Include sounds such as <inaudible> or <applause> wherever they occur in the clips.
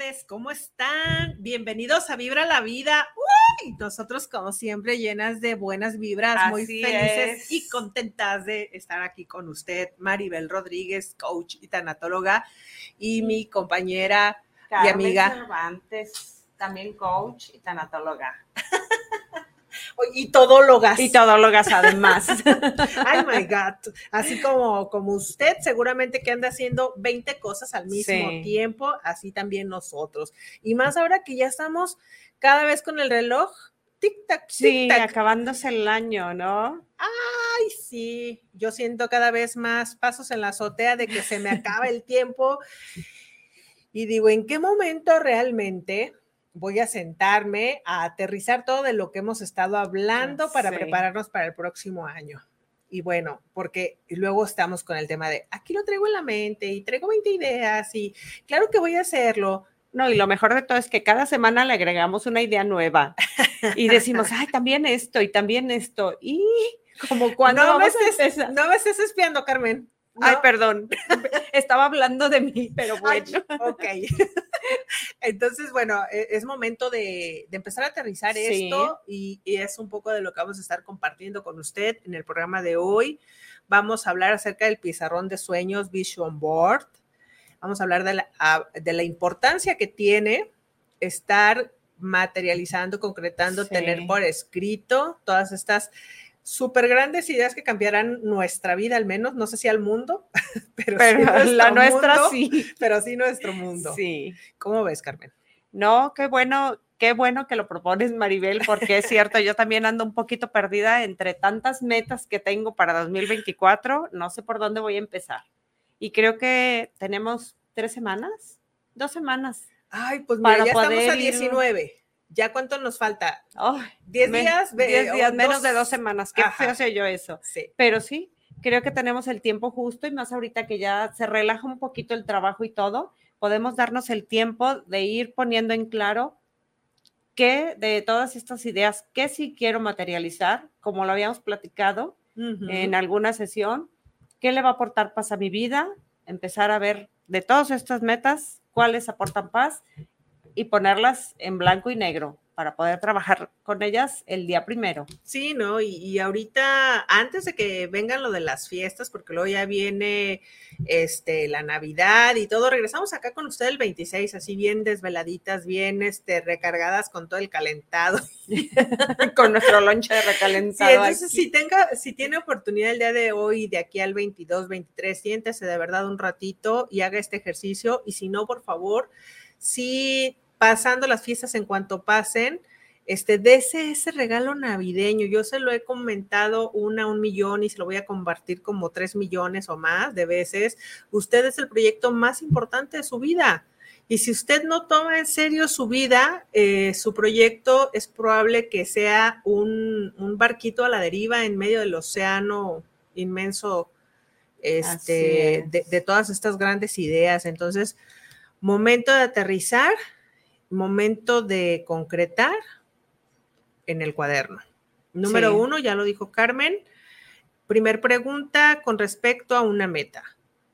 tardes, ¿cómo están? Bienvenidos a Vibra la Vida. Uy, nosotros como siempre llenas de buenas vibras, muy felices y contentas de estar aquí con usted, Maribel Rodríguez, coach y tanatóloga, y mi compañera y amiga. Cervantes, también coach y tanatóloga. <laughs> y todólogas. Y todólogas además. <laughs> Ay, my God. Así como, como usted, seguramente que anda haciendo 20 cosas al mismo tiempo, así también nosotros. Y más ahora que ya estamos cada vez con el reloj. Tic-tac, Sí, acabándose el año, ¿no? Ay, sí. Yo siento cada vez más pasos en la azotea de que se me acaba el tiempo. Y digo, ¿en qué momento realmente voy a sentarme a aterrizar todo de lo que hemos estado hablando para prepararnos para el próximo año. Y bueno, porque luego estamos con el tema de, aquí lo traigo en la mente y traigo 20 ideas y claro que voy a hacerlo. No, y lo mejor de todo es que cada semana le agregamos una idea nueva y decimos, ay, también esto y también esto. Y como cuando... No, me estés, no me estés espiando, Carmen. Ay, perdón. <laughs> Estaba hablando de mí, pero bueno. ok. <laughs> Entonces, bueno, e, es momento de, empezar a aterrizar esto y, es un poco de lo que vamos a estar compartiendo con usted en el programa de hoy. Vamos a hablar acerca del pizarrón de sueños Vision Board. Vamos a hablar de la, de la importancia que tiene estar materializando, concretando, tener por escrito todas estas súper grandes ideas que cambiarán nuestra vida al menos, no sé si al mundo, <laughs> pero, la nuestra sí. Pero sí nuestro mundo. Sí. ¿Cómo ves, Carmen? No, qué bueno, qué bueno que lo propones, Maribel, porque es cierto, yo también ando un poquito perdida entre tantas metas que tengo para 2024, no sé por dónde voy a empezar. Y creo que tenemos tres semanas, dos semanas. Ay, pues mira, ya estamos a 19. ¿Ya cuánto nos falta? ¿Diez días? Diez días, menos de dos semanas. Qué feo yo eso. Sí. Pero sí, creo que tenemos el tiempo justo y más ahorita que ya se relaja un poquito el trabajo y todo, podemos darnos el tiempo de ir poniendo en claro qué de todas estas ideas, qué sí quiero materializar, como lo habíamos platicado en alguna sesión, qué le va a aportar paz a mi vida, empezar a ver de todas estas metas, cuáles aportan paz y ponerlas en blanco y negro para poder trabajar con ellas el día primero. Sí, ¿no? Y, ahorita, antes de que vengan lo de las fiestas, porque luego ya viene este, la Navidad y todo, regresamos acá con usted el 26, así bien desveladitas, bien este, recargadas con todo el calentado. <laughs> <laughs> con nuestro lonche de recalentado. Sí, entonces, si, tenga, si tiene oportunidad el día de hoy, de aquí al 22, 23, siéntese de verdad un ratito y haga este ejercicio. Y si no, por favor, sí pasando las fiestas en cuanto pasen, este, dese ese regalo navideño. Yo se lo he comentado una, un millón y se lo voy a compartir como tres millones o más de veces. Usted es el proyecto más importante de su vida. Y si usted no toma en serio su vida, eh, su proyecto es probable que sea un, barquito a la deriva en medio del océano inmenso este, de, de todas estas grandes ideas. Entonces, momento de aterrizar, momento de concretar en el cuaderno. Número uno, ya lo dijo Carmen. Primer pregunta con respecto a una meta.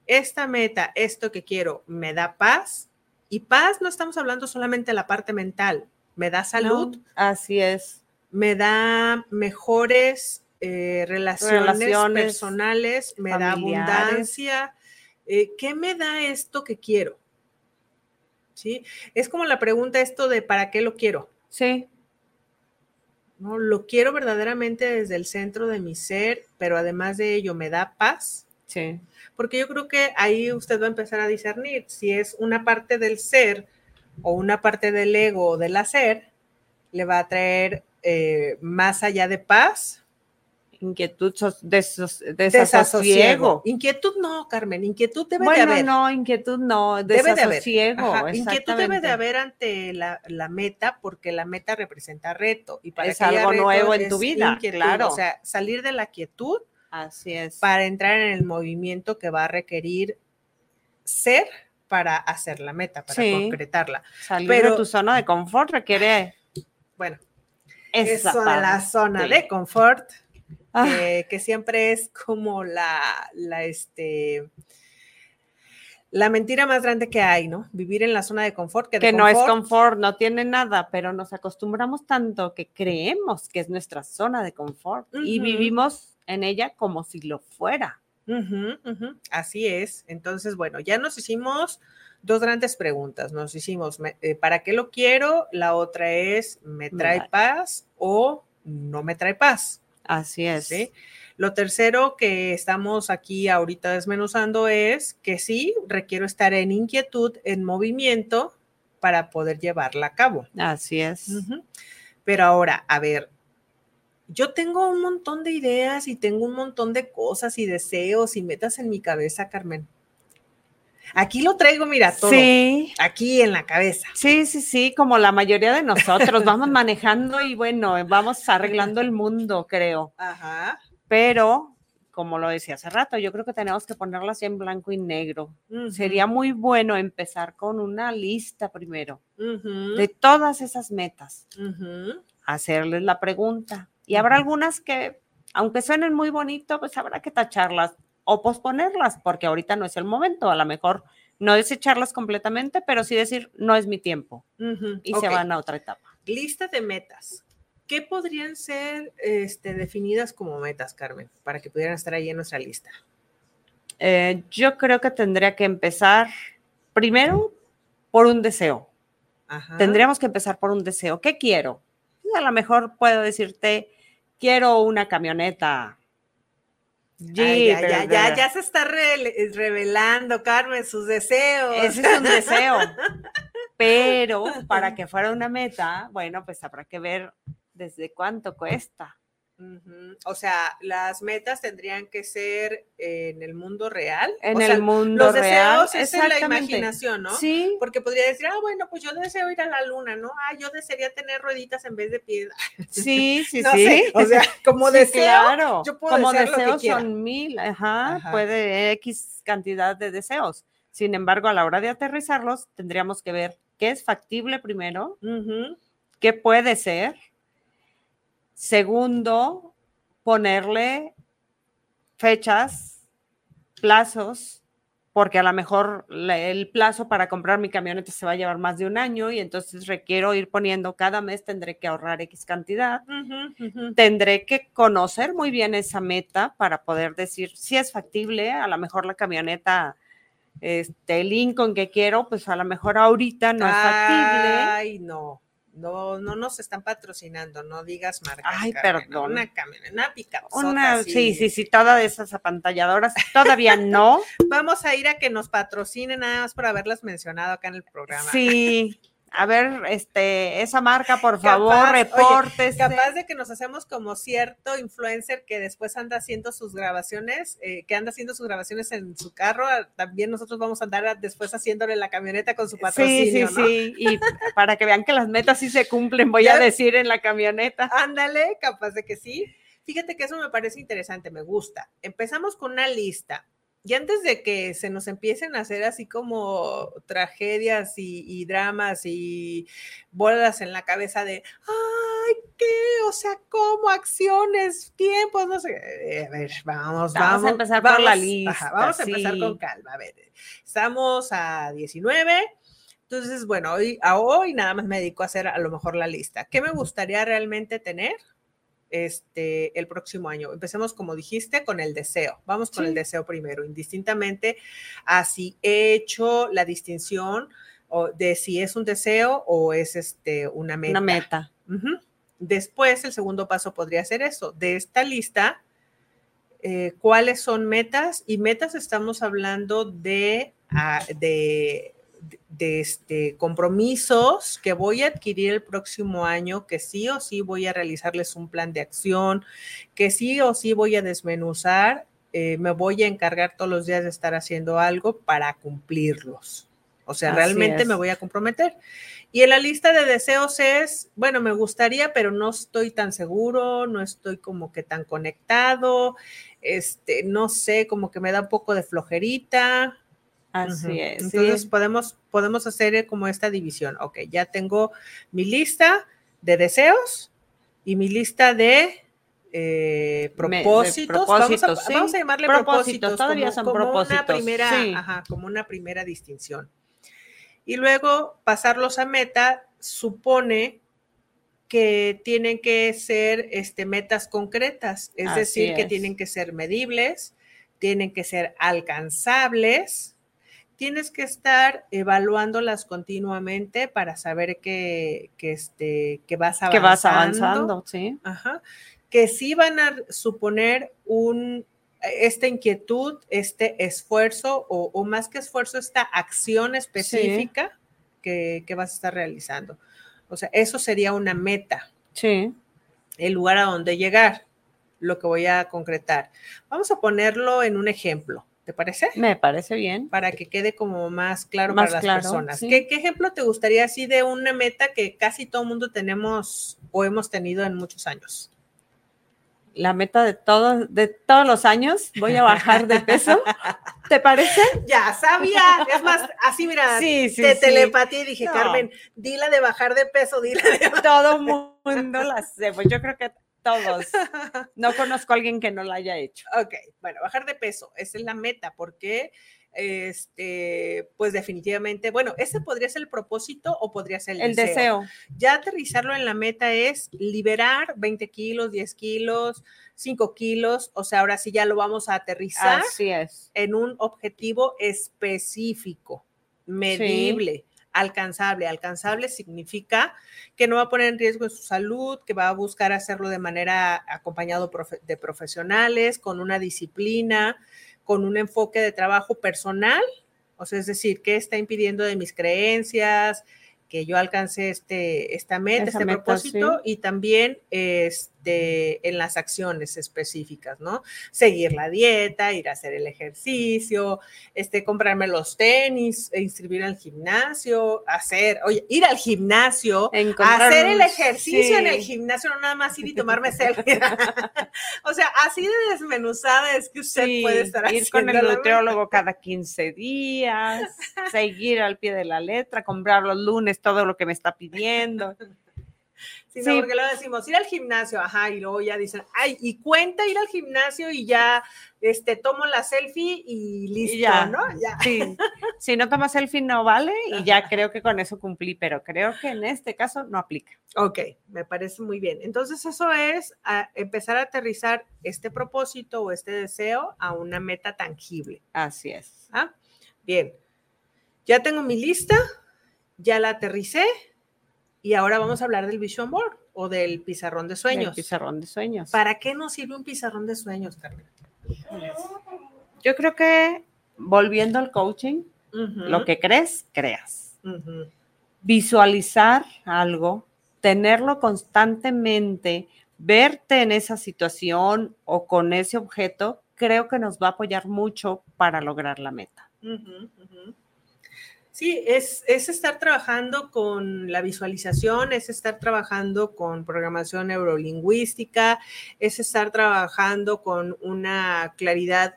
Esta meta, esto que quiero, ¿me da paz? Y paz no estamos hablando solamente de la parte mental, me da salud. así es. Me da mejores eh, relaciones, personales, me da abundancia. Eh, ¿Qué me da esto que quiero? ¿Sí? Es como la pregunta esto de ¿para qué lo quiero? Sí. ¿No? Lo quiero verdaderamente desde el centro de mi ser, pero además de ello me da paz. Sí. Porque yo creo que ahí usted va a empezar a discernir si es una parte del ser o una parte del ego o del hacer, le va a traer eh, más allá de paz inquietud, desasosiego. Inquietud no, Carmen, inquietud debe de haber. no, inquietud no, desasosiego. Debe de inquietud debe de haber ante la, meta porque la meta representa reto. Y para es algo nuevo en tu vida, claro. O sea, salir de la quietud. Así es. Para entrar en el movimiento que va a requerir ser para hacer la meta, para concretarla. Salir Pero, de tu zona de confort requiere... Bueno, eso de la zona de confort Ah. que siempre es como la, la, este, la mentira más grande que hay, ¿no? Vivir en la zona de confort. Que, no es confort, no tiene nada, pero nos acostumbramos tanto que creemos que es nuestra zona de confort y vivimos en ella como si lo fuera. Así es. Entonces, bueno, ya nos hicimos dos grandes preguntas. Nos hicimos, eh, ¿para qué lo quiero? La otra es, ¿me trae paz o no me trae paz? Así es. ¿Sí? Lo tercero que estamos aquí ahorita desmenuzando es que sí, requiero estar en inquietud, en movimiento para poder llevarla a cabo. Así es. Pero ahora, a ver, yo tengo un montón de ideas y tengo un montón de cosas y deseos y metas en mi cabeza, Carmen. Aquí lo traigo, mira, todo. Sí. Aquí en la cabeza. Sí, sí, sí, como la mayoría de nosotros. vamos <laughs> manejando y bueno, vamos arreglando el mundo, creo. Ajá. Pero, como lo decía hace rato, yo creo que tenemos que ponerlas en blanco y negro. Sería muy bueno empezar con una lista primero de todas esas metas. Hacerles la pregunta. Y habrá algunas que, aunque suenen muy bonito, pues habrá que tacharlas o posponerlas, porque ahorita no es el momento. A lo mejor no desecharlas completamente, pero sí decir, no es mi tiempo. Y se van a otra etapa. Lista de metas. ¿Qué podrían ser este, definidas como metas, Carmen, para que pudieran estar ahí en nuestra lista? Eh, yo creo que tendría que empezar primero por un deseo. Tendríamos que empezar por un deseo. ¿Qué quiero? A lo mejor puedo decirte, quiero una camioneta. Ya, ya, ya, se está revelando, Carmen, sus deseos. Ese es un deseo. <laughs> Pero para que fuera una meta, bueno, pues habrá que ver desde cuánto cuesta. O sea, las metas tendrían que ser en el mundo real. En el mundo real. Los deseos es en la imaginación, ¿no? Sí. Porque podría decir, ah, bueno, pues yo deseo ir a la luna, ¿no? Ah, yo desearía tener rueditas en vez de piedra. <laughs> Sí, sí, sí. O sea, <laughs> como deseo, claro. yo puedo como deseos son mil, ajá, puede X cantidad de deseos. Sin embargo, a la hora de aterrizarlos, tendríamos que ver qué es factible primero, qué puede ser Segundo, ponerle fechas, plazos, porque a lo mejor el plazo para comprar mi camioneta se va a llevar más de un año y entonces requiero ir poniendo cada mes, tendré que ahorrar X cantidad, tendré que conocer muy bien esa meta para poder decir si es factible, a lo mejor la camioneta, este Lincoln que quiero, pues a lo mejor ahorita no es factible. Ay, no no, no nos están patrocinando, no digas marca. Ay, perdón. Una camioneta, una Una, sí, sí, sí, todas esas apantalladoras, todavía <laughs> no. Vamos a ir a que nos patrocinen nada más por haberlas mencionado acá en el programa. Sí, a ver, este, esa marca, por favor, reportes. Capaz de que nos hacemos como cierto influencer que después anda haciendo sus grabaciones, eh, que anda haciendo sus grabaciones en su carro, también nosotros vamos a andar después haciéndole la camioneta con su patrocinio, Sí, sí, sí, y para que vean que las metas sí se cumplen, voy a decir en la camioneta. Ándale, capaz de que sí. Fíjate que eso me parece interesante, me gusta. Empezamos con una lista y antes de que se nos empiecen a hacer así como tragedias y, dramas y bolas en la cabeza de, ay, ¿qué? O sea, ¿cómo? Acciones, tiempos, no sé. Eh, a ver, vamos, vamos. Vamos a empezar por la lista. vamos a empezar con calma. A ver, estamos a 19. Entonces, bueno, hoy, a hoy nada más me dedico a hacer a lo mejor la lista. ¿Qué me gustaría realmente tener? Este, el próximo año. Empecemos, como dijiste, con el deseo. Vamos con el deseo primero, indistintamente así he hecho la distinción de si es un deseo o es este, una meta. Una meta. Después, el segundo paso podría ser eso. De esta lista, eh, ¿cuáles son metas? Y metas estamos hablando de, ah, de de este, compromisos que voy a adquirir el próximo año, que sí o sí voy a realizarles un plan de acción, que sí o sí voy a desmenuzar, eh, me voy a encargar todos los días de estar haciendo algo para cumplirlos. O sea, realmente me voy a comprometer. Y en la lista de deseos es, bueno, me gustaría, pero no estoy tan seguro, no estoy como que tan conectado, este, no sé, como que me da un poco de flojerita, Así es. Entonces podemos, podemos hacer como esta división. Ok, ya tengo mi lista de deseos y mi lista de eh, Me- propósitos. vamos, a, propósitos, sí. vamos a llamarle Propósitos, propósitos. todavía como, son como propósitos, Una primera, sí. ajá, como una primera distinción. Y luego pasarlos a meta supone que tienen que ser este, metas concretas, es Así decir, que tienen que ser medibles, tienen que ser alcanzables, tienes que estar evaluándolas continuamente para saber que, que, este, que vas avanzando. Que vas avanzando, sí. Ajá, que sí van a suponer un, esta inquietud, este esfuerzo o, o más que esfuerzo, esta acción específica que, que vas a estar realizando. O sea, eso sería una meta, Sí. el lugar a donde llegar, lo que voy a concretar. Vamos a ponerlo en un ejemplo, ¿te parece? Me parece bien. Para que quede como más claro Más para las claro, personas. sí. ¿Qué, qué ejemplo te gustaría así de una meta que casi todo mundo tenemos o hemos tenido en muchos años? La meta de todos, de todos los años, voy a bajar de peso. <laughs> ¿Te parece? Ya sabía, es más, así mira, <laughs> Sí, sí, te sí. telepatía y dije, No. Carmen, dila de bajar de peso, dila de <laughs> Todo mundo la sé. Pues yo creo que todos. <laughs> No conozco a alguien que no la haya hecho. Ok, bueno, bajar de peso, esa es la meta, porque, este, pues definitivamente, bueno, ese podría ser el propósito o podría ser el, El deseo. Ya aterrizarlo en la meta es liberar 20 kilos, 10 kilos, 5 kilos, o sea, ahora sí ya lo vamos a aterrizar Así es. en un objetivo específico, medible, alcanzable. Alcanzable significa que no va a poner en riesgo su salud, que va a buscar hacerlo de manera acompañado de profesionales, con una disciplina, con un enfoque de trabajo personal. O sea, es decir, ¿qué está impidiendo de mis creencias? que yo alcance este, esta meta, Esa este meta, propósito y también este, en las acciones específicas, ¿no? Seguir la dieta, ir a hacer el ejercicio, este, comprarme los tenis, e inscribir al gimnasio, hacer, oye, ir al gimnasio, hacer el ejercicio en el gimnasio, no nada más ir y tomarme selfie. <laughs> o sea, así de desmenuzada es que usted Sí, puede estar ir con el nutriólogo cada 15 días, <laughs> seguir al pie de la letra, comprar los lunes todo lo que me está pidiendo. <laughs> Sí, porque luego decimos ir al gimnasio, ajá, y luego ya dicen, ay, y cuenta ir al gimnasio y ya, este, tomo la selfie y listo, ya. ¿no? Ya. Sí, <laughs> si no tomas selfie no vale y ya creo que con eso cumplí, pero creo que en este caso no aplica. Ok, me parece muy bien. Entonces eso es a empezar a aterrizar este propósito o este deseo a una meta tangible. Así es. ¿ah? Bien, ya tengo mi lista, ya la aterricé y ahora vamos a hablar del vision board o del pizarrón de sueños. pizarrón de sueños. ¿Para qué nos sirve un pizarrón de sueños, Carmen? Yo creo que volviendo al coaching, lo que crees, creas. Visualizar algo, tenerlo constantemente, verte en esa situación o con ese objeto, creo que nos va a apoyar mucho para lograr la meta. Sí, es, es estar trabajando con la visualización, es estar trabajando con programación neurolingüística, es estar trabajando con una claridad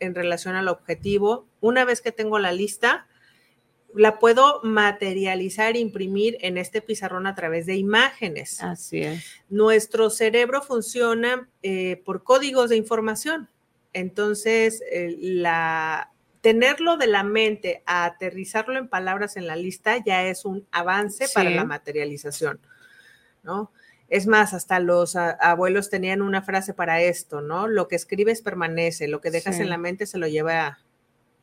en relación al objetivo. Una vez que tengo la lista, la puedo materializar, imprimir en este pizarrón a través de imágenes. Así es. Nuestro cerebro funciona eh, por códigos de información. Entonces, eh, la, tenerlo de la mente a aterrizarlo en palabras en la lista ya es un avance para la materialización, ¿no? Es más, hasta los abuelos tenían una frase para esto, ¿no? Lo que escribes permanece, lo que dejas Sí. en la mente se lo lleva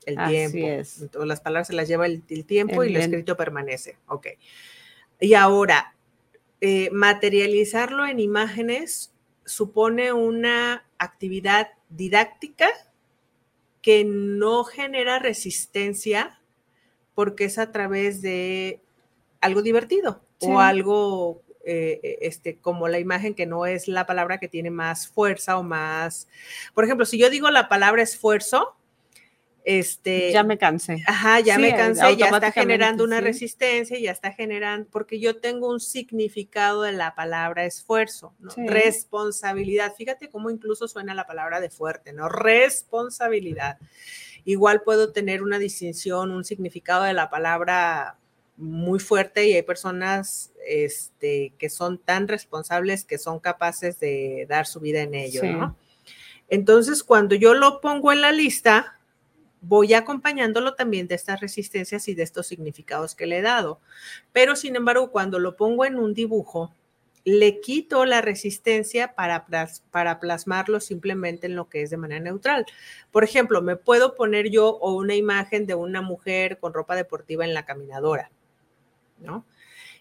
el Así tiempo. es. Las palabras se las lleva el, el tiempo El y lo escrito permanece. Ok. Y ahora, eh, materializarlo en imágenes supone una actividad didáctica que no genera resistencia porque es a través de algo divertido Sí. o algo eh, este, como la imagen que no es la palabra que tiene más fuerza o más... Por ejemplo, si yo digo la palabra esfuerzo, este, ya me cansé. Ajá, ya Sí, me cansé, ya está generando una sí. resistencia, ya está generando, porque yo tengo un significado de la palabra esfuerzo, ¿no? Sí. responsabilidad. Fíjate cómo incluso suena la palabra de fuerte, ¿no? Responsabilidad. Igual puedo tener una distinción, un significado de la palabra muy fuerte y hay personas este, que son tan responsables que son capaces de dar su vida en ello, ¿no? Entonces, cuando yo lo pongo en la lista, voy acompañándolo también de estas resistencias y de estos significados que le he dado. Pero, sin embargo, cuando lo pongo en un dibujo, le quito la resistencia para, para plasmarlo simplemente en lo que es de manera neutral. Por ejemplo, me puedo poner yo o una imagen de una mujer con ropa deportiva en la caminadora, ¿no?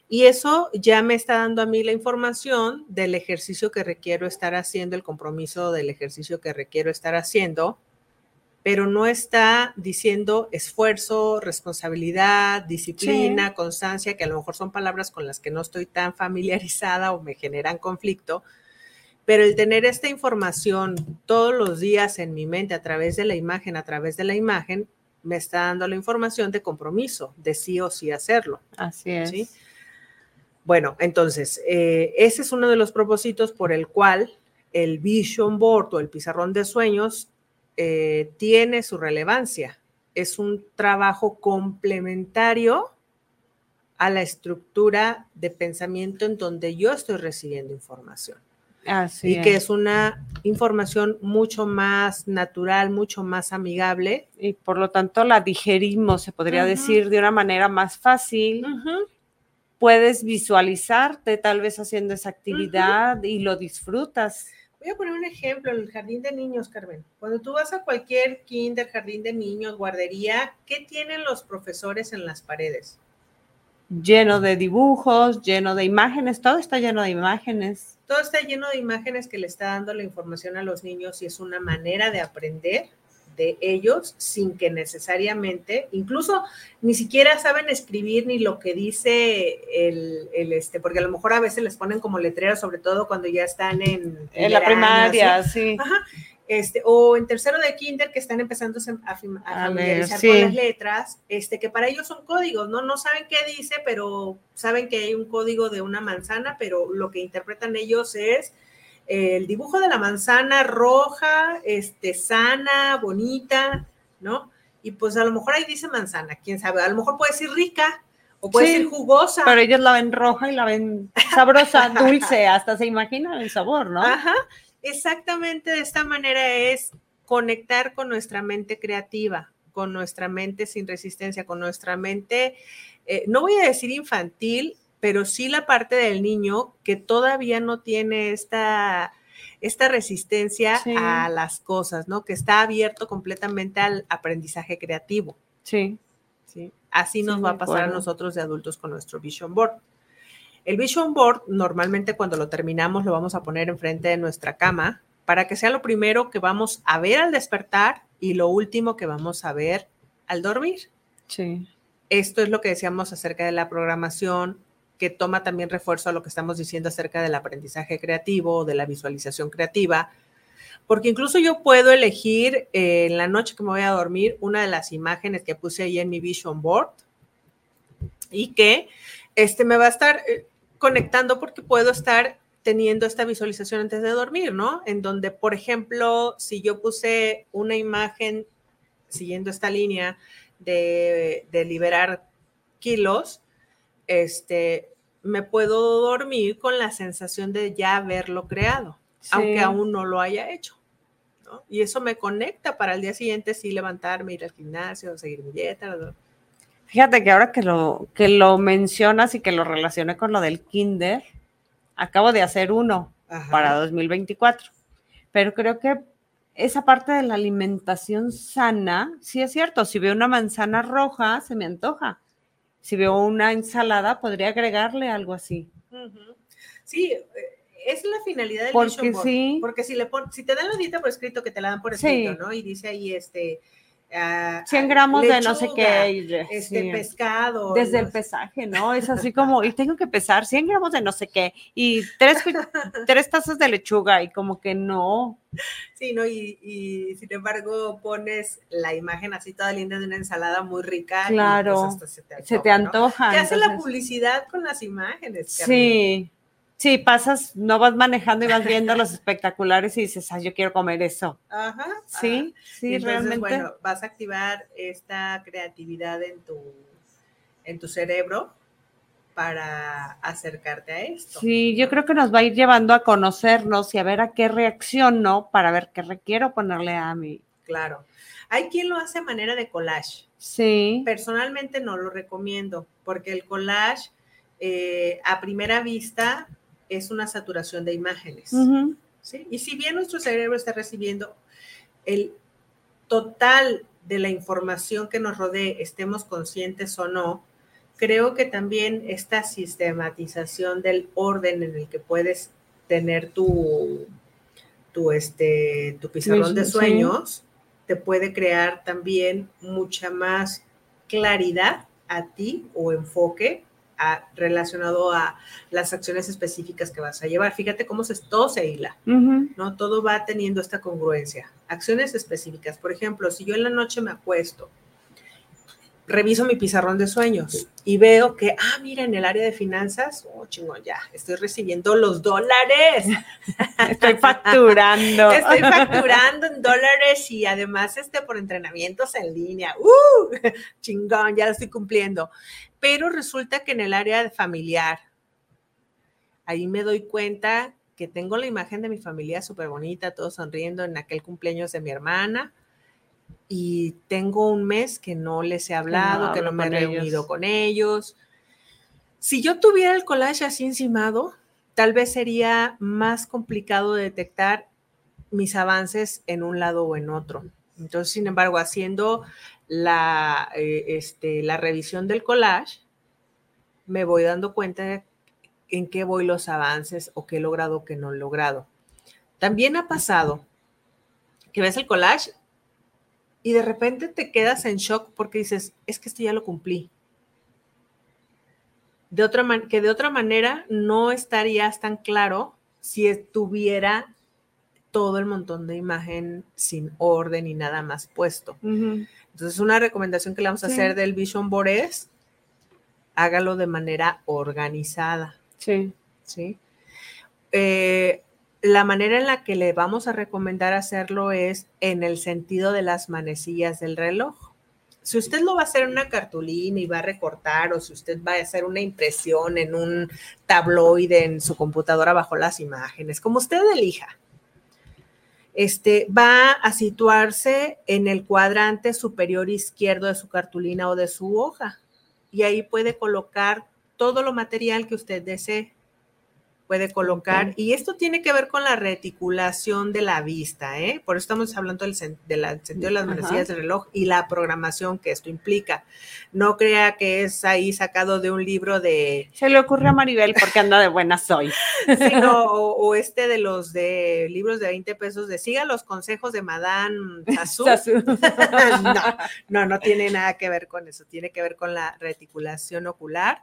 Y eso ya me está dando a mí la información del ejercicio que requiero estar haciendo, el compromiso del ejercicio que requiero estar haciendo pero no está diciendo esfuerzo, responsabilidad, disciplina, constancia, que a lo mejor son palabras con las que no estoy tan familiarizada o me generan conflicto, pero el tener esta información todos los días en mi mente a través de la imagen, a través de la imagen, me está dando la información de compromiso, de sí o sí hacerlo. Así es. Bueno, entonces, eh, ese es uno de los propósitos por el cual el Vision Board o el pizarrón de sueños eh, tiene su relevancia. Es un trabajo complementario a la estructura de pensamiento en donde yo estoy recibiendo información. Así y que es una información mucho más natural, mucho más amigable. Y por lo tanto la digerimos, se podría decir, de una manera más fácil. Puedes visualizarte tal vez haciendo esa actividad y lo disfrutas. Voy a poner un ejemplo, en el jardín de niños, Carmen. Cuando tú vas a cualquier kinder, jardín de niños, guardería, ¿qué tienen los profesores en las paredes? Lleno de dibujos, lleno de imágenes, todo está lleno de imágenes. Todo está lleno de imágenes que le está dando la información a los niños y es una manera de aprender de ellos sin que necesariamente, incluso ni siquiera saben escribir ni lo que dice el, este, porque a lo mejor a veces les ponen como letreros, sobre todo cuando ya están en, en la primaria, sí. Este, o en tercero de kinder que están empezando a, familiarizar con las letras, este, que para ellos son códigos, ¿no? No saben qué dice, pero saben que hay un código de una manzana, pero lo que interpretan ellos es el dibujo de la manzana roja, este, sana, bonita, ¿no? Y pues a lo mejor ahí dice manzana, quién sabe, a lo mejor puede decir rica o puede ser jugosa. Pero ellos la ven roja y la ven sabrosa, <laughs> dulce, hasta se imaginan el sabor, ¿no? Ajá, exactamente de esta manera es conectar con nuestra mente creativa, con nuestra mente sin resistencia, con nuestra mente, eh, no voy a decir infantil, pero sí la parte del niño que todavía no tiene esta, esta resistencia a las cosas, ¿no? Que está abierto completamente al aprendizaje creativo. Sí. ¿sí? Así nos va a pasar a nosotros de adultos con nuestro Vision Board. El Vision Board, normalmente cuando lo terminamos, lo vamos a poner enfrente de nuestra cama para que sea lo primero que vamos a ver al despertar y lo último que vamos a ver al dormir. Sí. Esto es lo que decíamos acerca de la programación que toma también refuerzo a lo que estamos diciendo acerca del aprendizaje creativo, de la visualización creativa, porque incluso yo puedo elegir eh, en la noche que me voy a dormir una de las imágenes que puse ahí en mi vision board y que este me va a estar eh, conectando porque puedo estar teniendo esta visualización antes de dormir, ¿no? En donde, por ejemplo, si yo puse una imagen siguiendo esta línea de, de liberar kilos, este, me puedo dormir con la sensación de ya haberlo creado, aunque aún no lo haya hecho. Y eso me conecta para el día siguiente sí levantarme, ir al gimnasio, seguir mi dieta. Fíjate que ahora que lo, que lo mencionas y que lo relacioné con lo del kinder, acabo de hacer uno para 2024, pero creo que esa parte de la alimentación sana, sí es cierto, si veo una manzana roja, se me antoja si veo una ensalada, podría agregarle algo así. Sí, eh, es la finalidad del porque sí. Porque si, le si te dan la dieta por escrito, que te la dan por escrito, ¿no? Y dice ahí, este, 100 ah, gramos de no sé qué. Este pescado. Desde el pesaje, ¿no? Es así como, y tengo que pesar 100 gramos de no sé qué, y tres, <laughs> tres tazas de lechuga, y como que no. Sí, ¿no? Y, sin embargo pones la imagen así toda linda de una ensalada muy rica. Pues claro. se te antoja. ¿Qué hace la publicidad con las imágenes? Sí. Sí, pasas, no vas manejando y vas viendo los espectaculares y dices, ay, yo quiero comer eso. Ajá. Sí, sí, realmente. Bueno, vas a activar esta creatividad en tu, en tu cerebro para acercarte a esto. Sí, yo creo que nos va a ir llevando a conocernos y a ver a qué reacciono para ver qué requiero ponerle a mí. Claro. Hay quien lo hace a manera de collage. Sí. Personalmente no lo recomiendo porque el collage eh, a primera vista es una saturación de imágenes. ¿sí? Y si bien nuestro cerebro está recibiendo el total de la información que nos rodee, estemos conscientes o no, creo que también esta sistematización del orden en el que puedes tener tu, tu, este, tu pizarrón de sueños, te puede crear también mucha más claridad a ti o enfoque relacionado a las acciones específicas que vas a llevar. Fíjate cómo se, todo se hila, ¿no? Todo va teniendo esta congruencia. Acciones específicas. Por ejemplo, si yo en la noche me acuesto, reviso mi pizarrón de sueños y veo que, ah, mira, en el área de finanzas, oh, chingón, ya, estoy recibiendo los dólares. <laughs> Estoy facturando. Estoy facturando en dólares y además este por entrenamientos en línea. ¡Uh! <laughs> Chingón, ya lo estoy cumpliendo pero resulta que en el área familiar, ahí me doy cuenta que tengo la imagen de mi familia súper bonita, todos sonriendo en aquel cumpleaños de mi hermana, y tengo un mes que no les he hablado, que no me he reunido con ellos. Si yo tuviera el collage así encimado, tal vez sería más complicado detectar mis avances en un lado o en otro. Entonces, sin embargo, haciendo la, eh, este, la revisión del collage, me voy dando cuenta en qué voy los avances o qué he logrado o qué no he logrado. También ha pasado que ves el collage y de repente te quedas en shock porque dices, es que esto ya lo cumplí. De otra que de otra manera no estarías tan claro si estuviera todo el montón de imagen sin orden y nada más puesto. Entonces, una recomendación que le vamos a hacer del Vision Board es hágalo de manera organizada. Sí. ¿Sí? Eh, la manera en la que le vamos a recomendar hacerlo es en el sentido de las manecillas del reloj. Si usted lo va a hacer en una cartulina y va a recortar, o si usted va a hacer una impresión en un tabloide en su computadora bajo las imágenes, como usted elija este, va a situarse en el cuadrante superior izquierdo de su cartulina o de su hoja. Y ahí puede colocar todo lo material que usted desee puede colocar. Y esto tiene que ver con la reticulación de la vista, ¿eh? Por eso estamos hablando del, sentido de las manecillas del reloj y la programación que esto implica. No crea que es ahí sacado de un libro de... Se le ocurre a Maribel porque anda de buena soy. <laughs> o, este de los de libros de 20 pesos de siga los consejos de Madame Sassou. <laughs> <laughs> no, no, no tiene nada que ver con eso. Tiene que ver con la reticulación ocular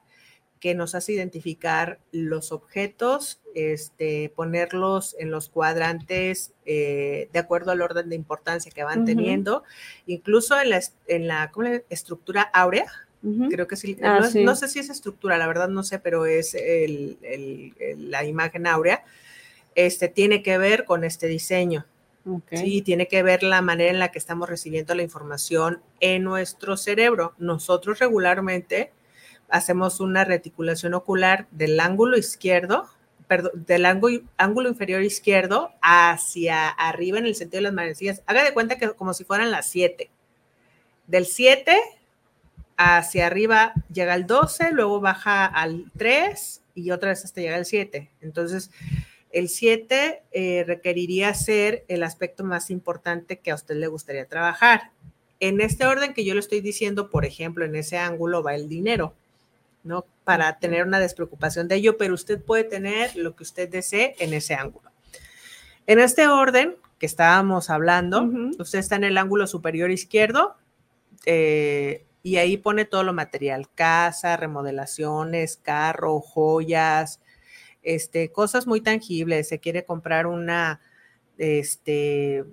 que nos hace identificar los objetos, este, ponerlos en los cuadrantes eh, de acuerdo al orden de importancia que van teniendo, incluso en la, en la estructura áurea. Creo que sí, ah, no, sé si es estructura, la verdad no sé, pero es la imagen áurea. Este tiene que ver con este diseño. Sí, tiene que ver la manera en la que estamos recibiendo la información en nuestro cerebro. Nosotros regularmente hacemos una reticulación ocular del ángulo izquierdo, perdón, del ángulo, inferior izquierdo hacia arriba en el sentido de las manecillas. Haga de cuenta que como si fueran las 7. Del 7 hacia arriba llega al 12, luego baja al 3 y otra vez hasta llega al 7. Entonces, el 7 eh, requeriría ser el aspecto más importante que a usted le gustaría trabajar. En este orden que yo le estoy diciendo, por ejemplo, en ese ángulo va el dinero. ¿No? Para tener una despreocupación de ello, pero usted puede tener lo que usted desee en ese ángulo. En este orden que estábamos hablando, usted está en el ángulo superior izquierdo eh, y ahí pone todo lo material, casa, remodelaciones, carro, joyas, este, cosas muy tangibles. Se quiere comprar una, este,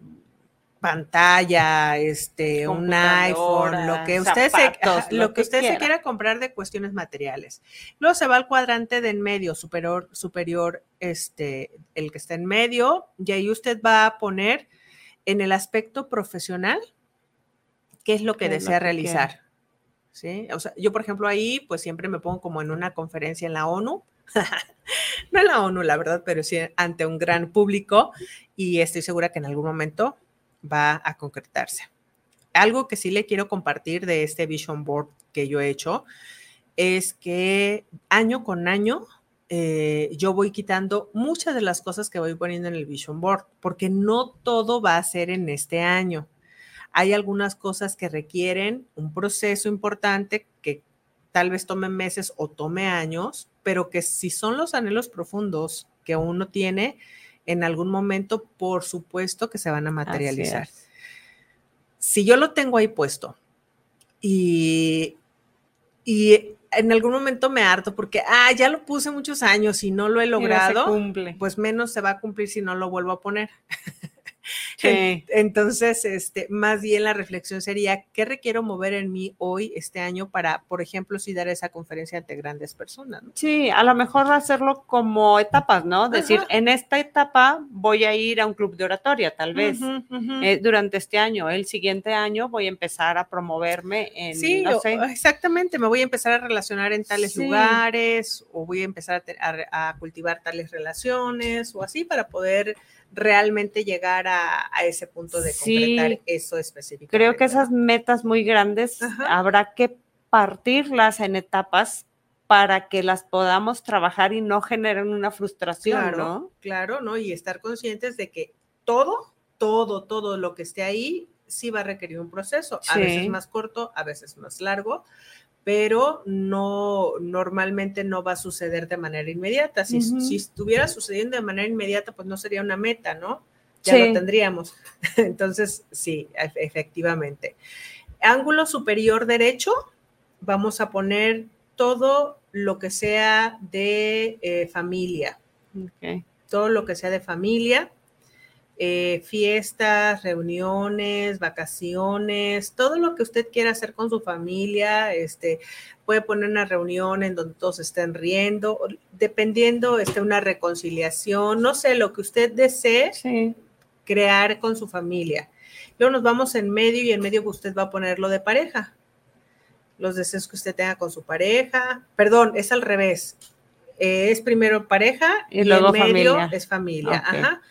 pantalla, este, un iPhone, lo que usted se, lo, que usted se quiera comprar de cuestiones materiales. Luego se va al cuadrante de en medio, superior, superior, este, el que está en medio, y ahí usted va a poner en el aspecto profesional qué es lo que desea realizar. ¿sí? O sea, yo, por ejemplo, ahí, pues siempre me pongo como en una conferencia en la ONU, <laughs> no en la ONU, la verdad, pero sí ante un gran público y estoy segura que en algún momento va a concretarse. Algo que sí le quiero compartir de este Vision Board que yo he hecho es que año con año eh, yo voy quitando muchas de las cosas que voy poniendo en el Vision Board, porque no todo va a ser en este año. Hay algunas cosas que requieren un proceso importante que tal vez tome meses o tome años, pero que si son los anhelos profundos que uno tiene, en algún momento, por supuesto que se van a materializar. Si yo lo tengo ahí puesto y, y en algún momento me harto porque, ah, ya lo puse muchos años y no lo he logrado, pues menos se va a cumplir si no lo vuelvo a poner. <laughs> <laughs> Entonces, este, más bien la reflexión sería, ¿qué requiero mover en mí hoy, este año, para, por ejemplo, si dar esa conferencia ante grandes personas? Sí, a lo mejor hacerlo como etapas, ¿no? Decir, en esta etapa voy a ir a un club de oratoria, tal vez, eh, durante este año. El siguiente año voy a empezar a promoverme en, sí, exactamente, me voy a empezar a relacionar en tales lugares o voy a empezar a cultivar tales relaciones o así para poder realmente llegar a, ese punto de concretar eso específico. Creo que esas metas muy grandes habrá que partirlas en etapas para que las podamos trabajar y no generen una frustración, claro, ¿no? Claro, ¿no? Y estar conscientes de que todo, todo, todo lo que esté ahí sí va a requerir un proceso, a veces más corto, a veces más largo, pero no normalmente no va a suceder de manera inmediata. Si, estuviera sucediendo de manera inmediata, pues no sería una meta, ¿no? Ya lo tendríamos. <laughs> Entonces, sí, efectivamente. Ángulo superior derecho, vamos a poner todo lo que sea de eh, familia. Todo lo que sea de familia. Eh, fiestas, reuniones, vacaciones, todo lo que usted quiera hacer con su familia, este, puede poner una reunión en donde todos estén riendo, dependiendo, este, una reconciliación, no sé, lo que usted desee crear con su familia. Luego nos vamos en medio y en medio usted va a poner lo de pareja. Los deseos que usted tenga con su pareja. Perdón, es al revés. Eh, es primero pareja y, luego en medio familia. es familia. Ajá.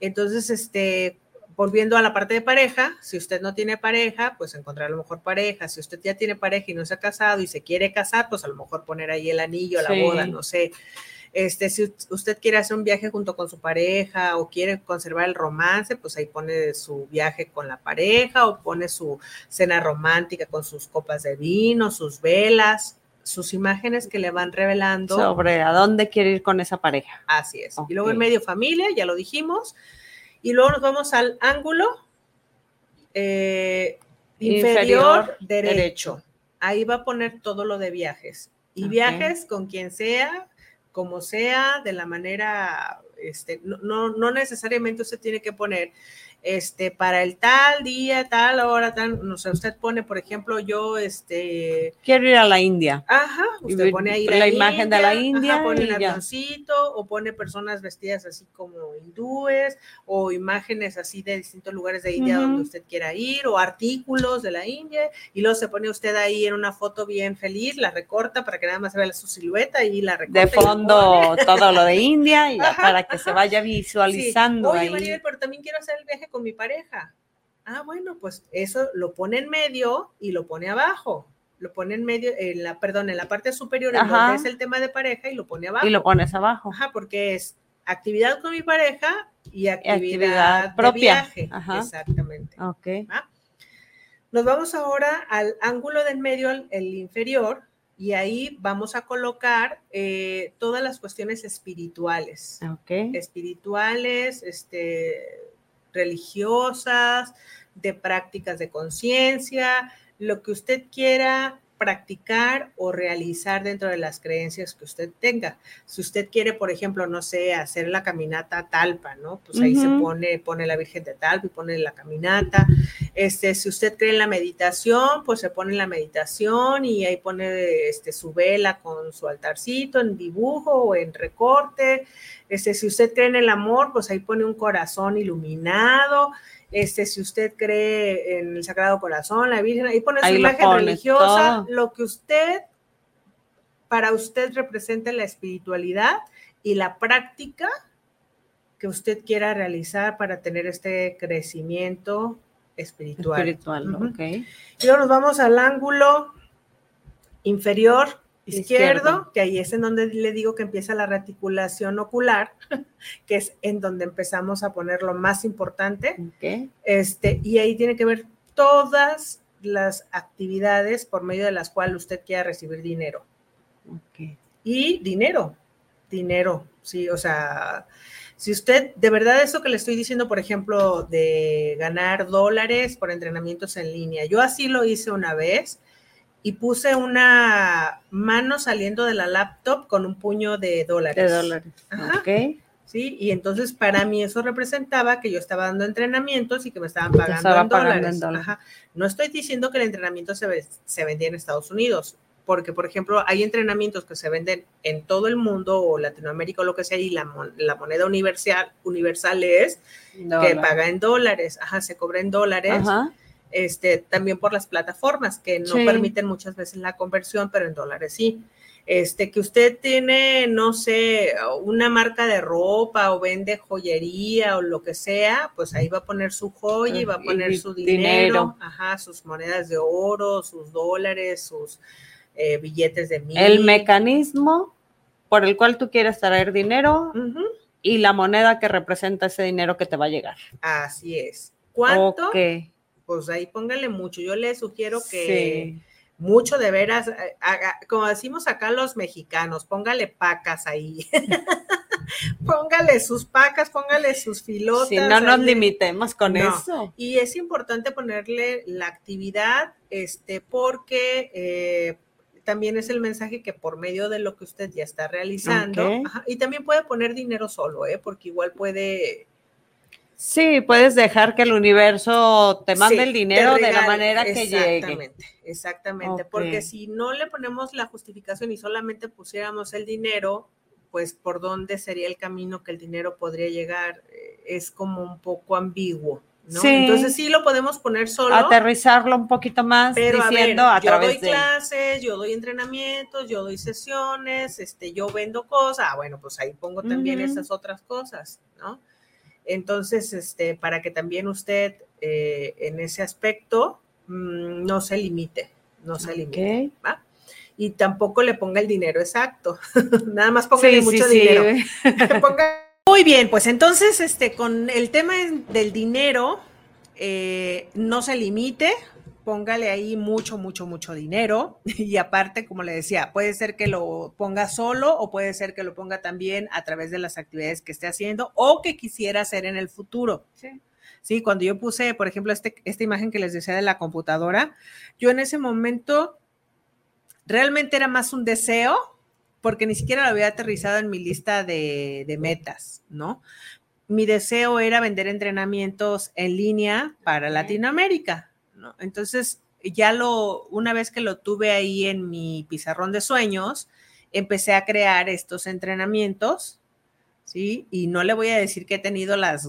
Entonces, este, volviendo a la parte de pareja, si usted no tiene pareja, pues encontrar a lo mejor pareja. Si usted ya tiene pareja y no se ha casado y se quiere casar, pues a lo mejor poner ahí el anillo, la boda, no sé. Este, si usted quiere hacer un viaje junto con su pareja o quiere conservar el romance, pues ahí pone su viaje con la pareja o pone su cena romántica con sus copas de vino, sus velas, sus imágenes que le van revelando. Sobre a dónde quiere ir con esa pareja. Así es. Y luego en medio familia, ya lo dijimos. Y luego nos vamos al ángulo eh, inferior, derecho. Ahí va a poner todo lo de viajes. Y viajes con quien sea, como sea, de la manera, este, no, no, no necesariamente usted tiene que poner este, para el tal día, tal hora, tal, no sé, usted pone, por ejemplo, yo, este... Quiero ir a la India. Ajá, usted pone ahí la, imagen de la India. pone el avioncito, o pone personas vestidas así como hindúes, o imágenes así de distintos lugares de India donde usted quiera ir, o artículos de la India, y luego se pone usted ahí en una foto bien feliz, la recorta para que nada más se vea su silueta y la recorta. De fondo todo lo de India, y <laughs> para que se vaya visualizando. Oye, Maribel, pero también quiero hacer el viaje con mi pareja. Ah, bueno, pues eso lo pone en medio y lo pone abajo. Lo pone en medio, en la, perdón, en la parte superior, en donde es el tema de pareja y lo pone abajo. Y lo pones abajo. Ajá, porque es actividad con mi pareja y actividad, propia. De viaje. Exactamente. Ok. Nos vamos ahora al ángulo del medio, el inferior, y ahí vamos a colocar eh, todas las cuestiones espirituales. Ok. Espirituales, este, religiosas, de prácticas de conciencia, lo que usted quiera practicar o realizar dentro de las creencias que usted tenga. Si usted quiere, por ejemplo, no sé, hacer la caminata Talpa, ¿no? Pues ahí se pone, pone la Virgen de Talpa y pone la caminata. Este, si usted cree en la meditación, pues se pone la meditación y ahí pone este, su vela con su altarcito en dibujo o en recorte. Este, si usted cree en el amor, pues ahí pone un corazón iluminado este, si usted cree en el Sagrado Corazón, la Virgen, ahí pone su imagen religiosa, lo que usted, para usted represente la espiritualidad y la práctica que usted quiera realizar para tener este crecimiento espiritual. Espiritual, ok. Y luego nos vamos al ángulo inferior izquierdo, que ahí es en donde le digo que empieza la reticulación ocular, <laughs> que es en donde empezamos a poner lo más importante. Este, y ahí tiene que ver todas las actividades por medio de las cuales usted quiera recibir dinero. Y dinero, dinero, sí, o sea, si usted, de verdad, eso que le estoy diciendo, por ejemplo, de ganar dólares por entrenamientos en línea, yo así lo hice una vez y puse una mano saliendo de la laptop con un puño de dólares. De dólares. Ok. Sí, y entonces para mí eso representaba que yo estaba dando entrenamientos y que me estaban pagando, en, dólares. Ajá. No estoy diciendo que el entrenamiento se, se vendía en Estados Unidos porque, por ejemplo, hay entrenamientos que se venden en todo el mundo o Latinoamérica o lo que sea, y la, moneda universal, universal es que paga en dólares, ajá, se cobra en dólares. Este, también por las plataformas que no permiten muchas veces la conversión, pero en dólares sí. Este, que usted tiene, no sé, una marca de ropa o vende joyería o lo que sea, pues ahí va a poner su joya y va a poner su dinero, ajá, sus monedas de oro, sus dólares, sus eh, billetes de mil. El mecanismo por el cual tú quieres traer dinero y la moneda que representa ese dinero que te va a llegar. Así es. ¿Cuánto? Pues ahí póngale mucho. Yo le sugiero que mucho de veras, eh, como decimos acá los mexicanos, póngale pacas ahí. <laughs> póngale sus pacas, póngale sus filotas. Si no nos limitemos con eso. Y es importante ponerle la actividad, este, porque eh, también es el mensaje que por medio de lo que usted ya está realizando, y también puede poner dinero solo, ¿eh? porque igual puede... Sí, puedes dejar que el universo te mande el dinero de la manera que llegue. Exactamente, exactamente, porque si no le ponemos la justificación y solamente pusiéramos el dinero, pues por dónde sería el camino que el dinero podría llegar, eh, es como un poco ambiguo. Entonces sí lo podemos poner solo. Aterrizarlo un poquito más pero diciendo a, yo doy clases, yo doy entrenamientos, yo doy sesiones, este, yo vendo cosas, ah, bueno, pues ahí pongo también esas otras cosas, ¿no? Entonces, este, para que también usted eh, en ese aspecto mm, no se limite, no se limite, ¿va? Y tampoco le ponga el dinero exacto, <laughs> nada más póngale mucho dinero. <laughs> ponga muy bien, pues entonces, este, con el tema del dinero, eh, no se limite, póngale ahí mucho, mucho, mucho dinero. <laughs> Y aparte, como le decía, puede ser que lo ponga solo o puede ser que lo ponga también a través de las actividades que esté haciendo o que quisiera hacer en el futuro. Sí. Sí, cuando yo puse, por ejemplo, este, esta imagen que les decía de la computadora, yo en ese momento realmente era más un deseo porque ni siquiera lo había aterrizado en mi lista de, metas, ¿no? Mi deseo era vender entrenamientos en línea para Latinoamérica, Entonces, ya lo, una vez que lo tuve ahí en mi pizarrón de sueños, empecé a crear estos entrenamientos, ¿sí? Y no le voy a decir que he tenido las,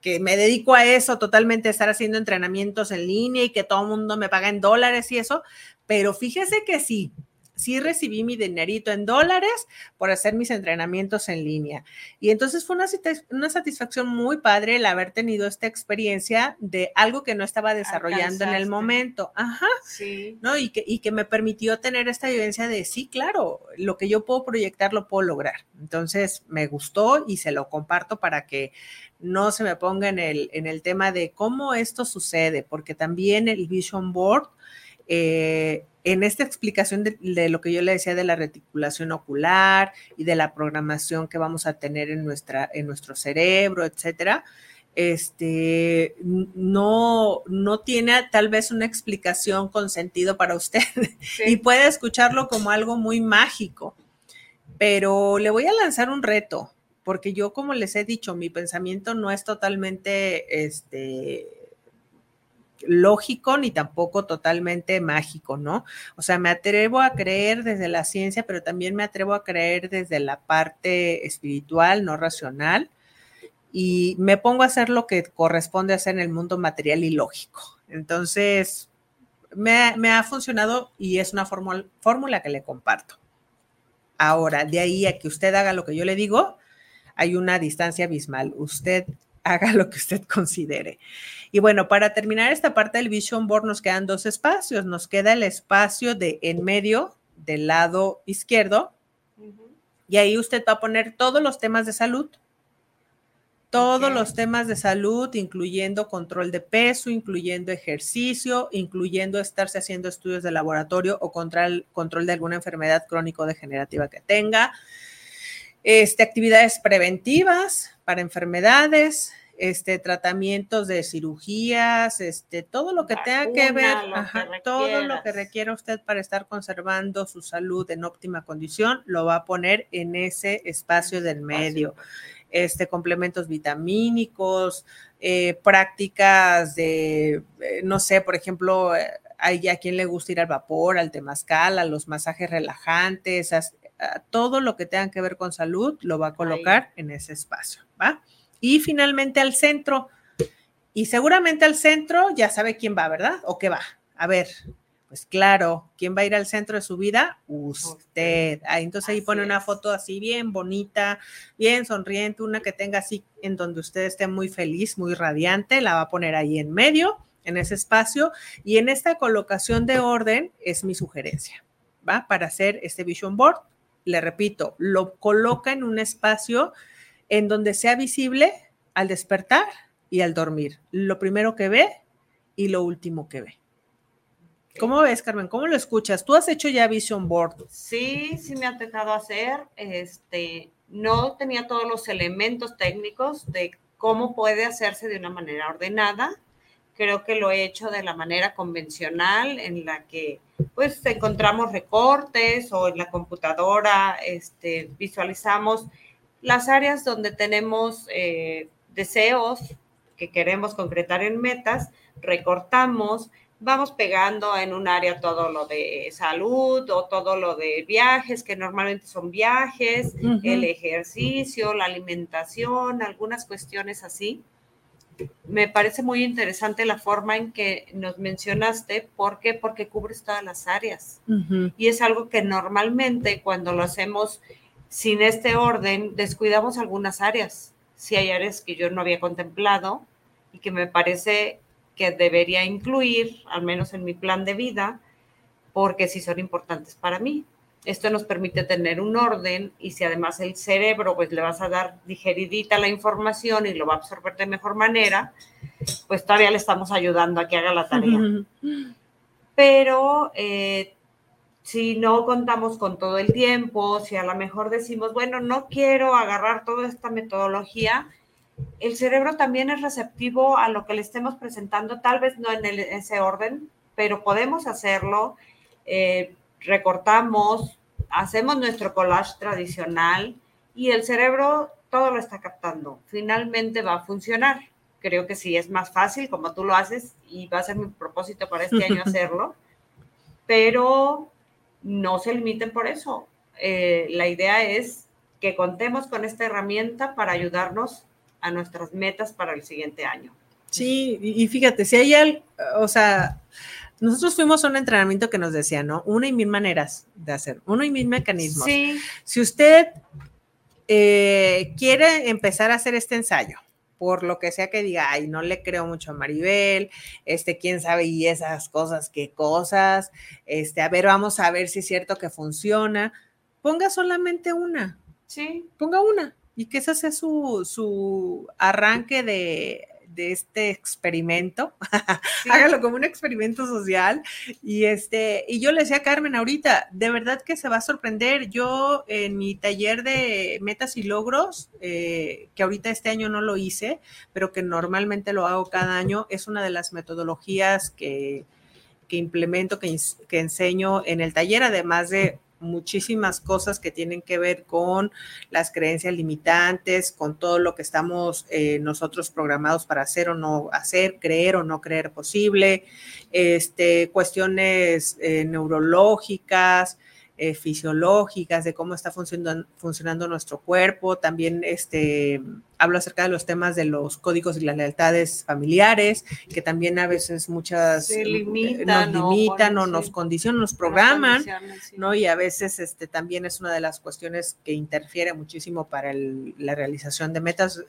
que me dedico a eso totalmente, estar haciendo entrenamientos en línea y que todo el mundo me paga en dólares y eso, pero fíjese que sí, sí recibí mi dinerito en dólares por hacer mis entrenamientos en línea. Y entonces fue una, una satisfacción muy padre el haber tenido esta experiencia de algo que no estaba desarrollando en el momento. Ajá. Sí. ¿No? Y que, y que me permitió tener esta vivencia de, sí, claro, lo que yo puedo proyectar lo puedo lograr. Entonces me gustó y se lo comparto para que no se me ponga en el, en el tema de cómo esto sucede, porque también el Vision Board eh, en esta explicación de, lo que yo le decía de la reticulación ocular y de la programación que vamos a tener en, nuestra, en nuestro cerebro, etcétera, este, no, no tiene tal vez una explicación con sentido para usted <laughs> y puede escucharlo como algo muy mágico. Pero le voy a lanzar un reto, porque yo, como les he dicho, mi pensamiento no es totalmente, este, lógico ni tampoco totalmente mágico, ¿no? O sea, me atrevo a creer desde la ciencia, pero también me atrevo a creer desde la parte espiritual, no racional. y me pongo a hacer lo que corresponde hacer en el mundo material y lógico. Entonces, me, ha funcionado y es una fórmula que le comparto. Ahora, de ahí a que usted haga lo que yo le digo, hay una distancia abismal. Usted haga lo que usted considere. Y bueno, para terminar esta parte del Vision Board nos quedan dos espacios. Nos queda el espacio de en medio del lado izquierdo y ahí usted va a poner todos los temas de salud. Todos los temas de salud, incluyendo control de peso, incluyendo ejercicio, incluyendo estarse haciendo estudios de laboratorio o control, control de alguna enfermedad crónico-degenerativa que tenga. Este, actividades preventivas para enfermedades, este, tratamientos de cirugías, este, todo lo que tenga que ver, todo lo que requiera usted para estar conservando su salud en óptima condición, lo va a poner en ese espacio del medio. Este, complementos vitamínicos, eh, prácticas de, eh, no sé, por ejemplo, eh, hay a quien le gusta ir al vapor, al temazcal, a los masajes relajantes, todo lo que tenga que ver con salud, lo va a colocar en ese espacio, ¿va? Y finalmente al centro. Y seguramente al centro ya sabe quién va, ¿verdad? ¿O qué va? A ver, pues claro, ¿quién va a ir al centro de su vida? Usted. Ah, entonces ahí pone una foto así bien bonita, bien sonriente, una que tenga así en donde usted esté muy feliz, muy radiante, la va a poner ahí en medio, en ese espacio. Y en esta colocación de orden es mi sugerencia, ¿va? Para hacer este vision board, le repito, lo coloca en un espacio en donde sea visible al despertar y al dormir. Lo primero que ve y lo último que ve. ¿Cómo ves, Carmen? ¿Cómo lo escuchas? ¿Tú has hecho ya Vision Board? Sí, sí me ha tocado hacer. Este, no tenía todos los elementos técnicos de cómo puede hacerse de una manera ordenada. Creo que lo he hecho de la manera convencional en la que pues encontramos recortes o en la computadora este, visualizamos las áreas donde tenemos eh, deseos que queremos concretar en metas, recortamos, vamos pegando en un área todo lo de salud o todo lo de viajes, que normalmente son viajes, el ejercicio, la alimentación, algunas cuestiones así. Me parece muy interesante la forma en que nos mencionaste. ¿Por qué? Porque cubres todas las áreas. Y es algo que normalmente cuando lo hacemos sin este orden, descuidamos algunas áreas. Si hay áreas que yo no había contemplado y que me parece que debería incluir, al menos en mi plan de vida, porque sí son importantes para mí. Esto nos permite tener un orden y si además el cerebro pues le vas a dar digeridita la información y lo va a absorber de mejor manera, pues todavía le estamos ayudando a que haga la tarea. <laughs> Pero eh, si no contamos con todo el tiempo, si a lo mejor decimos, bueno, no quiero agarrar toda esta metodología, el cerebro también es receptivo a lo que le estemos presentando, tal vez no en ese orden, pero podemos hacerlo, eh, recortamos, hacemos nuestro collage tradicional y el cerebro todo lo está captando. Finalmente va a funcionar. Creo que sí es más fácil como tú lo haces y va a ser mi propósito para este año <laughs> hacerlo, pero no se limiten por eso. Eh, la idea es que contemos con esta herramienta para ayudarnos a nuestras metas para el siguiente año. Sí, y fíjate, si hay algo, o sea, nosotros fuimos a un entrenamiento que nos decía, ¿no? Una y mil maneras de hacer, uno y mil mecanismos. Sí. Si usted eh, quiere empezar a hacer este ensayo, por lo que sea que diga, ay, no le creo mucho a Maribel, este, quién sabe, y esas cosas, qué cosas, este, a ver, vamos a ver si es cierto que funciona. Ponga solamente una. Sí. Ponga una. Y que ese sea su, su arranque de, de este experimento, hágalo como un experimento social. Y este, y yo le decía a Carmen ahorita, de verdad que se va a sorprender. Yo en mi taller de metas y logros, eh, que ahorita este año no lo hice, pero que normalmente lo hago cada año, es una de las metodologías que, que implemento, que, que enseño en el taller, además de muchísimas cosas que tienen que ver con las creencias limitantes, con todo lo que estamos eh, nosotros programados para hacer o no hacer, creer o no creer posible, este, cuestiones eh, neurológicas, eh, fisiológicas, de cómo está funcionando, funcionando nuestro cuerpo. También este, hablo acerca de los temas de los códigos y las lealtades familiares, que también a veces muchas Se eh, nos ¿no? limitan o nos sí. condicionan, nos programan. Sí. ¿no? Y a veces este, también es una de las cuestiones que interfiere muchísimo para el- la realización de metas.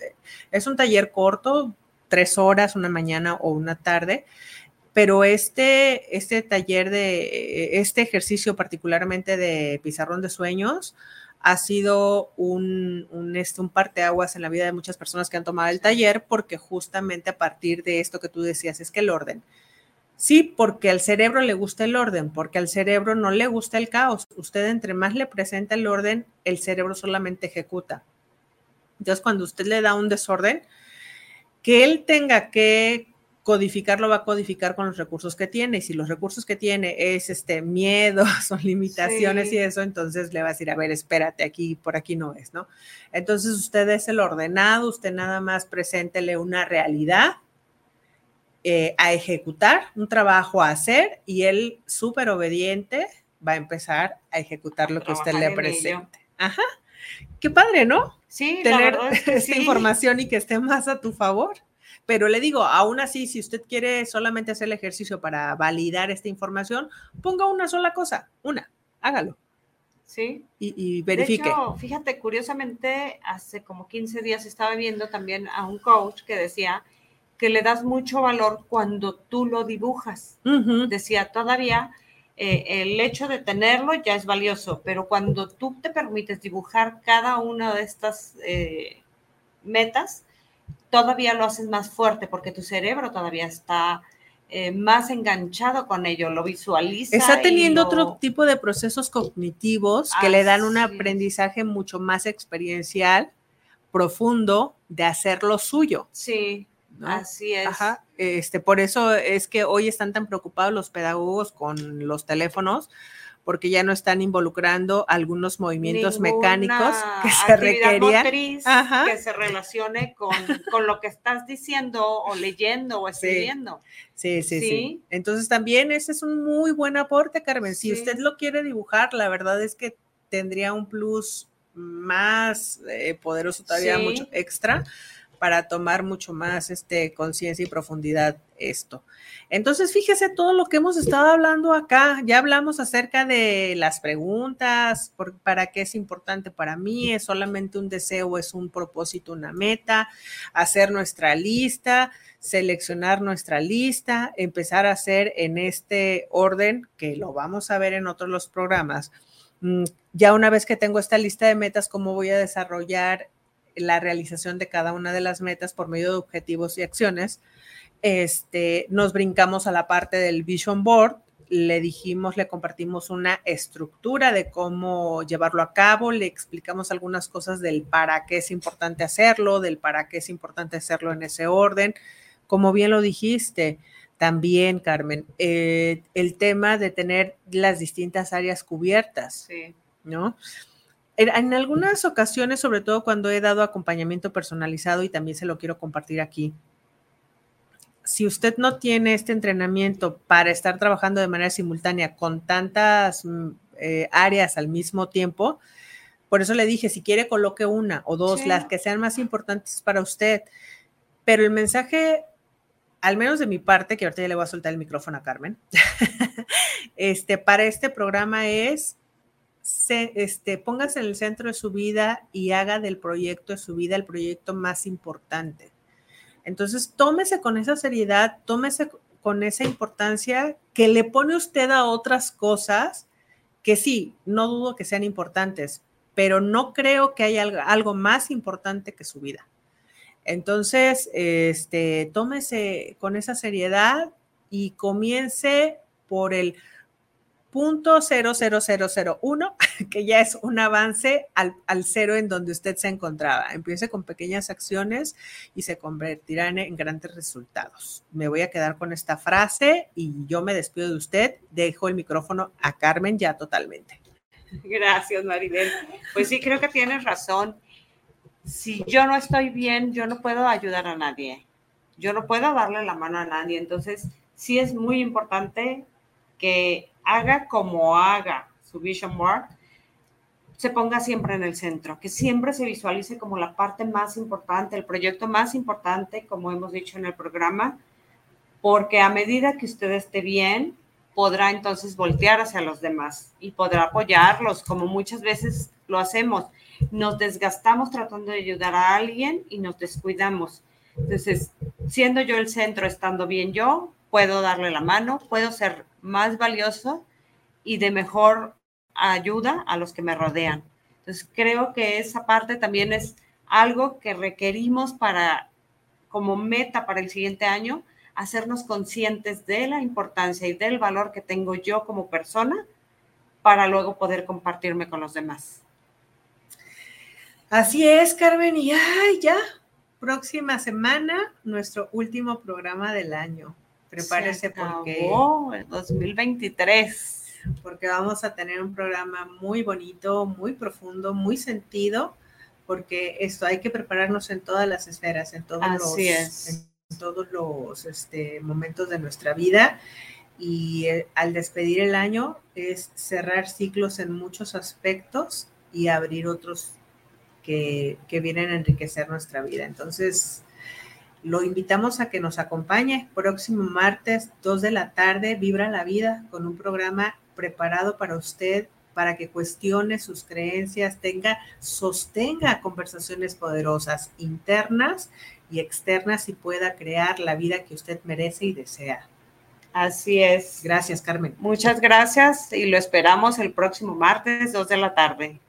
Es un taller corto, tres horas, una mañana o una tarde, pero este, este taller de, este ejercicio particularmente de pizarrón de sueños ha sido un, un, este, un parteaguas en la vida de muchas personas que han tomado el taller porque justamente a partir de esto que tú decías, es que el orden, Sí, porque al cerebro le gusta el orden, porque al cerebro no le gusta el caos. Usted entre más le presenta el orden, el cerebro solamente ejecuta. Entonces, cuando usted le da un desorden, que él tenga que codificarlo, va a codificar con los recursos que tiene. Y si los recursos que tiene es este miedo, <laughs> son limitaciones Sí. y eso, entonces le va a decir, a ver, espérate, aquí, por aquí no es, ¿no? Entonces usted es el ordenado, usted nada más preséntele una realidad eh, a ejecutar, un trabajo a hacer y él, súper obediente, va a empezar a ejecutar lo que usted le presente. Ajá. Qué padre, ¿no? Sí, la Tener verdad es que <laughs> esta sí. información y que esté más a tu favor. Pero le digo, aún así, si usted quiere solamente hacer el ejercicio para validar esta información, ponga una sola cosa, una, hágalo Sí. y, y verifique. De hecho, fíjate, curiosamente, hace como 15 días estaba viendo también a un coach que decía que le das mucho valor cuando tú lo dibujas. Decía, todavía eh, el hecho de tenerlo ya es valioso, pero cuando tú te permites dibujar cada una de estas eh, metas, todavía lo haces más fuerte porque tu cerebro todavía está eh, más enganchado con ello, lo visualiza. Está teniendo lo- otro tipo de procesos cognitivos que le dan un aprendizaje mucho más experiencial, profundo, de hacer lo suyo. Sí, ¿no? así es. Ajá, este, por eso es que hoy están tan preocupados los pedagogos con los teléfonos, porque ya no están involucrando algunos movimientos mecánicos que se requerían. motriz Ajá. que se relacione con, con lo que estás diciendo o leyendo o escribiendo. Sí, sí, sí, Sí. Entonces también ese es un muy buen aporte, Carmen. Si Sí. usted lo quiere dibujar, la verdad es que tendría un plus más eh, poderoso todavía, Sí. mucho extra para tomar mucho más este conciencia y profundidad esto. Entonces, fíjese todo lo que hemos estado hablando acá. Ya hablamos acerca de las preguntas, por- para qué es importante para mí, es solamente un deseo, es un propósito, una meta, hacer nuestra lista, seleccionar nuestra lista, empezar a hacer en este orden, que lo vamos a ver en otros los programas. Mm, Ya una vez que tengo esta lista de metas, ¿cómo voy a desarrollar la realización de cada una de las metas por medio de objetivos y acciones? Este, nos brincamos a la parte del Vision Board, le dijimos, le compartimos una estructura de cómo llevarlo a cabo, le explicamos algunas cosas del para qué es importante hacerlo, del para qué es importante hacerlo en ese orden. Como bien lo dijiste, también, Carmen, eh, el tema de tener las distintas áreas cubiertas, Sí. ¿no? En, algunas ocasiones, sobre todo cuando he dado acompañamiento personalizado y también se lo quiero compartir aquí, si usted no tiene este entrenamiento para estar trabajando de manera simultánea con tantas mm, eh, áreas al mismo tiempo, por eso le dije, si quiere coloque una o dos, Sí. las que sean más importantes para usted. Pero el mensaje, al menos de mi parte, que ahorita ya le voy a soltar el micrófono a Carmen, <laughs> este, para este programa es, este, póngase en el centro de su vida y haga del proyecto de su vida el proyecto más importante. Entonces, tómese con esa seriedad, tómese con esa importancia que le pone usted a otras cosas que sí, no dudo que sean importantes, pero no creo que haya algo, más importante que su vida. Entonces, este, tómese con esa seriedad y comience por el punto 00001, <laughs> que ya es un avance al, al, cero en donde usted se encontraba. Empiece con pequeñas acciones y se convertirán en grandes resultados. Me voy a quedar con esta frase y yo me despido de usted. Dejo el micrófono a Carmen ya totalmente. Gracias, Maribel. Pues sí, creo que tienes razón. Si yo no estoy bien, yo no puedo ayudar a nadie. Yo no puedo darle la mano a nadie. Entonces, sí es muy importante que haga como haga su vision board, se ponga siempre en el centro, que siempre se visualice como la parte más importante, el proyecto más importante, como hemos dicho en el programa, porque a medida que usted esté bien, podrá entonces voltear hacia los demás y podrá apoyarlos, como muchas veces lo hacemos. Nos desgastamos tratando de ayudar a alguien y nos descuidamos. Entonces, siendo yo el centro, estando bien yo, puedo darle la mano, puedo ser más valioso y de mejor ayuda a los que me rodean. Entonces, creo que esa parte también es algo que requerimos para, como meta para el siguiente año, hacernos conscientes de la importancia y del valor que tengo yo como persona para luego poder compartirme con los demás. Así es, Carmen, y ya, próxima semana, nuestro último programa del año. Prepárese porque... 2023 porque vamos a tener un programa muy bonito, muy profundo, muy sentido, porque esto hay que prepararnos en todas las esferas, en todos los, En, todos los este, momentos de nuestra vida. Y eh, al despedir el año es cerrar ciclos en muchos aspectos y abrir otros que, que vienen a enriquecer nuestra vida. Entonces, lo invitamos a que nos acompañe próximo martes, 2 de la tarde, Vibra la Vida, con un programa preparado para usted para que cuestione sus creencias, tenga, sostenga conversaciones poderosas internas y externas y pueda crear la vida que usted merece y desea. Así es. Gracias, Carmen. Muchas gracias y lo esperamos el próximo martes, 2 de la tarde.